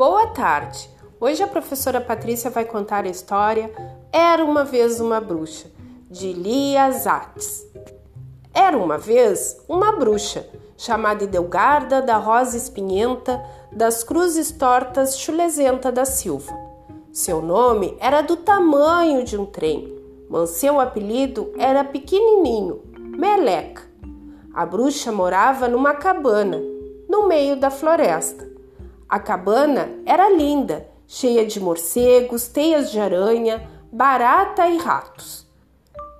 Boa tarde. Hoje a professora Patrícia vai contar a história Era uma vez uma bruxa, de Lia Zatz. Era uma vez uma bruxa, chamada Delgarda da Rosa Espinhenta das Cruzes Tortas Chulesenta da Silva. Seu nome era do tamanho de um trem, mas seu apelido era pequenininho, Meleca. A bruxa morava numa cabana, no meio da floresta. A cabana era linda, cheia de morcegos, teias de aranha, barata e ratos.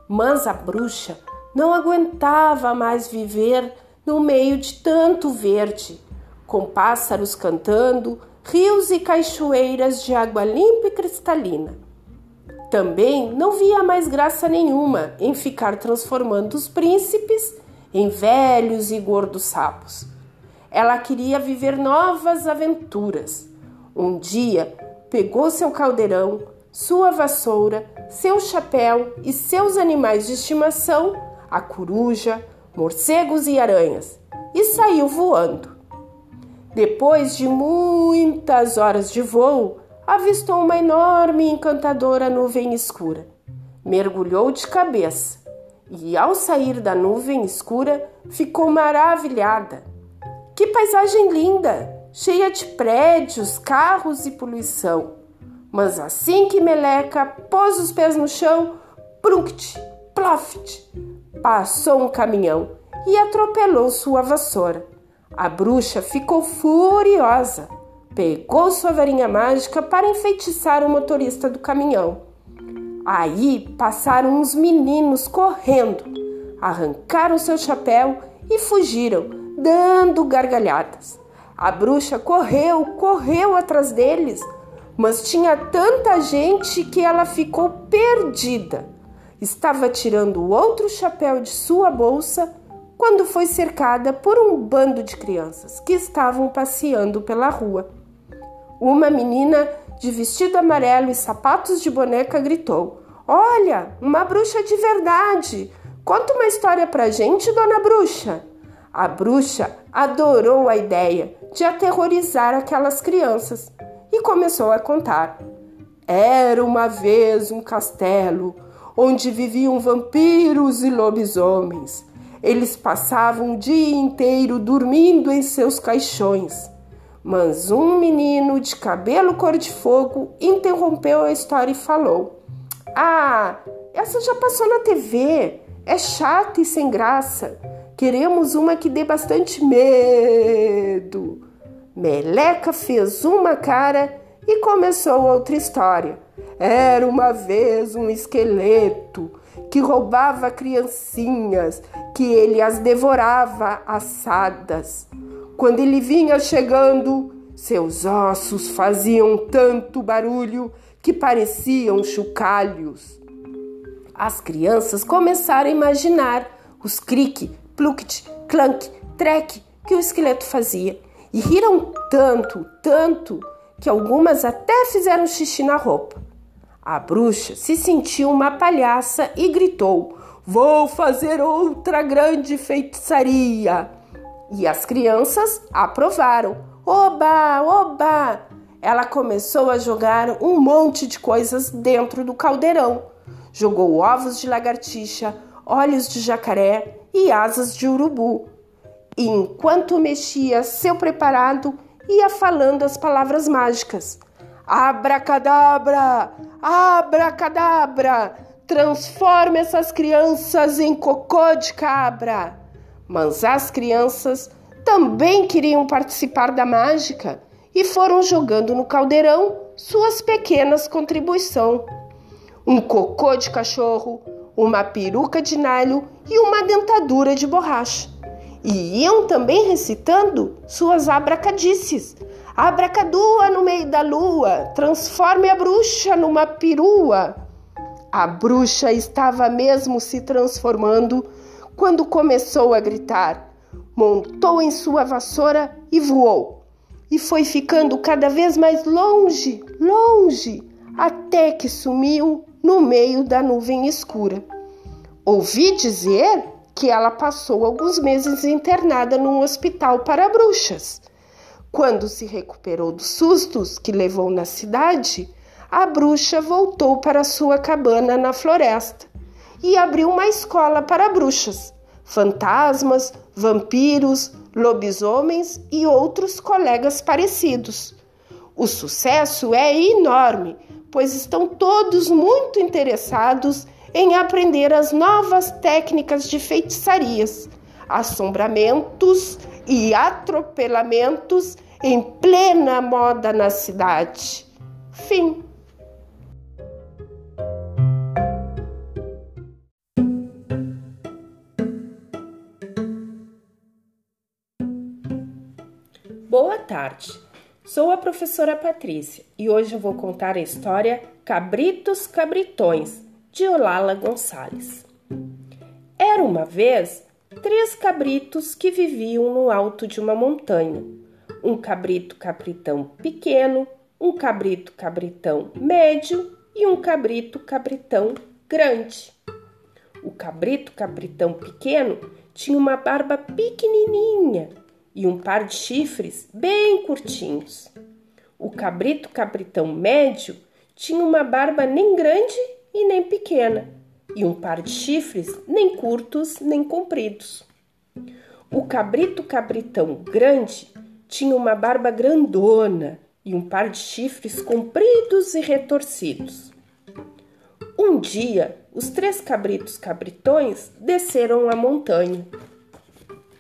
Mas a bruxa não aguentava mais viver no meio de tanto verde, com pássaros cantando, rios e cachoeiras de água limpa e cristalina. Também não via mais graça nenhuma em ficar transformando os príncipes em velhos e gordos sapos ela queria viver novas aventuras. Um dia, pegou seu caldeirão, sua vassoura, seu chapéu e seus animais de estimação, a coruja, morcegos e aranhas, e saiu voando. Depois de muitas horas de voo, avistou uma enorme e encantadora nuvem escura. Mergulhou de cabeça e, ao sair da nuvem escura, ficou maravilhada. Que paisagem linda, cheia de prédios, carros e poluição. Mas assim que Meleca pôs os pés no chão, prunct, ploft, passou um caminhão e atropelou sua vassoura. A bruxa ficou furiosa. Pegou sua varinha mágica para enfeitiçar o motorista do caminhão. Aí passaram uns meninos correndo, arrancaram seu chapéu e fugiram, dando gargalhadas. A bruxa correu, correu atrás deles, mas tinha tanta gente que ela ficou perdida. Estava tirando outro chapéu de sua bolsa quando foi cercada por um bando de crianças que estavam passeando pela rua. Uma menina de vestido amarelo e sapatos de boneca gritou: Olha, uma bruxa de verdade! Conta uma história pra gente, dona bruxa! A bruxa adorou a ideia de aterrorizar aquelas crianças e começou a contar. Era uma vez um castelo onde viviam vampiros e lobisomens. Eles passavam o dia inteiro dormindo em seus caixões. Mas um menino de cabelo cor de fogo interrompeu a história e falou: Ah, essa já passou na TV. É chata e sem graça. Queremos uma que dê bastante medo. Meleca fez uma cara e começou outra história. Era uma vez um esqueleto que roubava criancinhas, que ele as devorava assadas. Quando ele vinha chegando, seus ossos faziam tanto barulho que pareciam chocalhos. As crianças começaram a imaginar os crique pluct, clank, trek que o esqueleto fazia. E riram tanto, tanto, que algumas até fizeram xixi na roupa. A bruxa se sentiu uma palhaça e gritou: Vou fazer outra grande feitiçaria! E as crianças aprovaram. Oba, oba! Ela começou a jogar um monte de coisas dentro do caldeirão. Jogou ovos de lagartixa, olhos de jacaré, e asas de urubu. E enquanto mexia seu preparado, ia falando as palavras mágicas. Abracadabra! Abracadabra! Transforma essas crianças em cocô de cabra! Mas as crianças também queriam participar da mágica e foram jogando no caldeirão suas pequenas contribuições. Um cocô de cachorro, uma peruca de nalho e uma dentadura de borracha. E iam também recitando suas abracadices. Abracadua no meio da lua, transforme a bruxa numa perua. A bruxa estava mesmo se transformando quando começou a gritar. Montou em sua vassoura e voou. E foi ficando cada vez mais longe, longe, até que sumiu no meio da nuvem escura. Ouvi dizer que ela passou alguns meses internada num hospital para bruxas. Quando se recuperou dos sustos que levou na cidade, a bruxa voltou para sua cabana na floresta e abriu uma escola para bruxas, fantasmas, vampiros, lobisomens e outros colegas parecidos. O sucesso é enorme, pois estão todos muito interessados em aprender as novas técnicas de feitiçarias, assombramentos e atropelamentos em plena moda na cidade. Fim. Boa tarde. Sou a professora Patrícia e hoje eu vou contar a história Cabritos Cabritões de Olala Gonçalves. Era uma vez três cabritos que viviam no alto de uma montanha. Um cabrito cabritão pequeno, um cabrito cabritão médio e um cabrito cabritão grande. O cabrito cabritão pequeno tinha uma barba pequenininha e um par de chifres bem curtinhos. O cabrito cabritão médio tinha uma barba nem grande e nem pequena e um par de chifres nem curtos nem compridos. O cabrito cabritão grande tinha uma barba grandona e um par de chifres compridos e retorcidos. Um dia, os três cabritos cabritões desceram a montanha.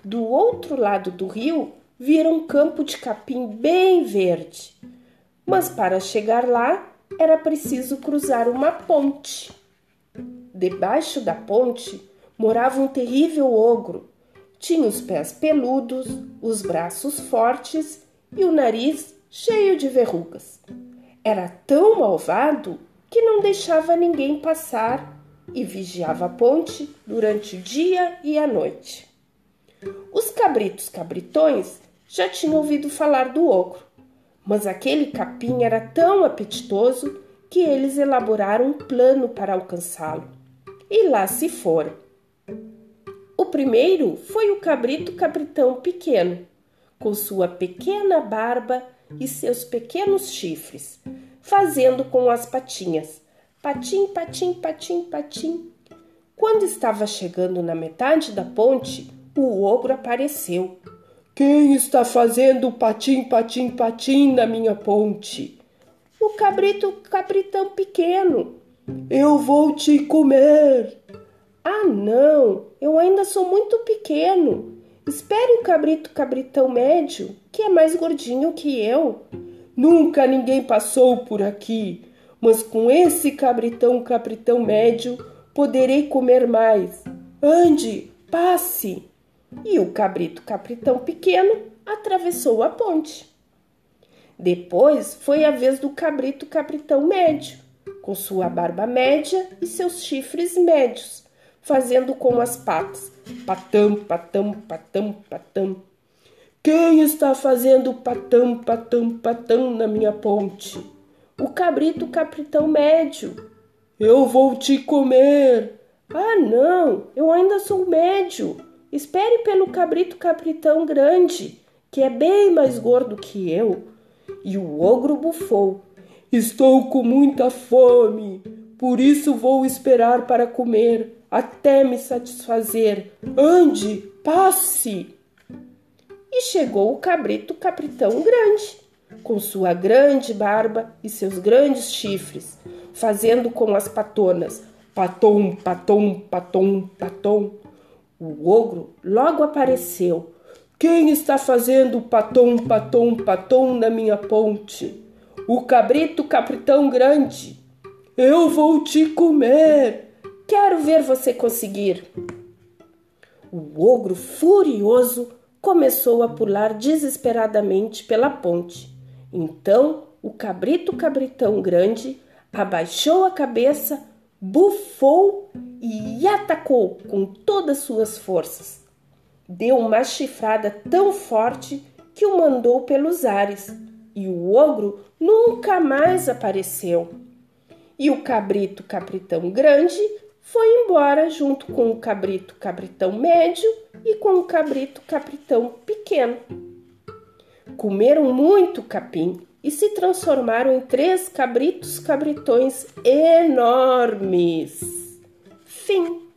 Do outro lado do rio, viram um campo de capim bem verde. Mas para chegar lá, era preciso cruzar uma ponte. Debaixo da ponte morava um terrível ogro. Tinha os pés peludos, os braços fortes e o nariz cheio de verrugas. Era tão malvado que não deixava ninguém passar e vigiava a ponte durante o dia e a noite. Os cabritos cabritões já tinham ouvido falar do ogro, mas aquele capim era tão apetitoso que eles elaboraram um plano para alcançá-lo. E lá se foram. O primeiro foi o cabrito cabritão pequeno, com sua pequena barba e seus pequenos chifres, fazendo com as patinhas patim, patim, patim, patim. Quando estava chegando na metade da ponte, o ogro apareceu. Quem está fazendo patim, patim, patim na minha ponte? O cabrito cabritão pequeno. Eu vou te comer. Ah, não, eu ainda sou muito pequeno. Espere o cabrito cabritão médio, que é mais gordinho que eu. Nunca ninguém passou por aqui, mas com esse cabritão cabritão médio poderei comer mais. Ande, passe. E o cabrito capritão pequeno atravessou a ponte. Depois foi a vez do cabrito capritão médio, com sua barba média e seus chifres médios, fazendo com as patas patam, patam, patam, patam. Quem está fazendo patam, patam, patam na minha ponte? O cabrito capritão médio. Eu vou te comer. Ah, não, eu ainda sou médio. Espere pelo cabrito capritão grande, que é bem mais gordo que eu. E o ogro bufou. Estou com muita fome, por isso vou esperar para comer até me satisfazer. Ande, passe. E chegou o cabrito capritão grande, com sua grande barba e seus grandes chifres, fazendo com as patonas patom, patom, patom, patom. O ogro logo apareceu. Quem está fazendo patom, patom, patom na minha ponte? O cabrito capitão grande. Eu vou te comer. Quero ver você conseguir. O ogro, furioso, começou a pular desesperadamente pela ponte. Então, o cabrito cabritão grande abaixou a cabeça, bufou e atacou com todas suas forças. Deu uma chifrada tão forte que o mandou pelos ares, e o ogro nunca mais apareceu. E o cabrito capritão grande foi embora junto com o cabrito capritão médio e com o cabrito capritão pequeno. comeram muito capim e se transformaram em três cabritos cabritões enormes. Fim.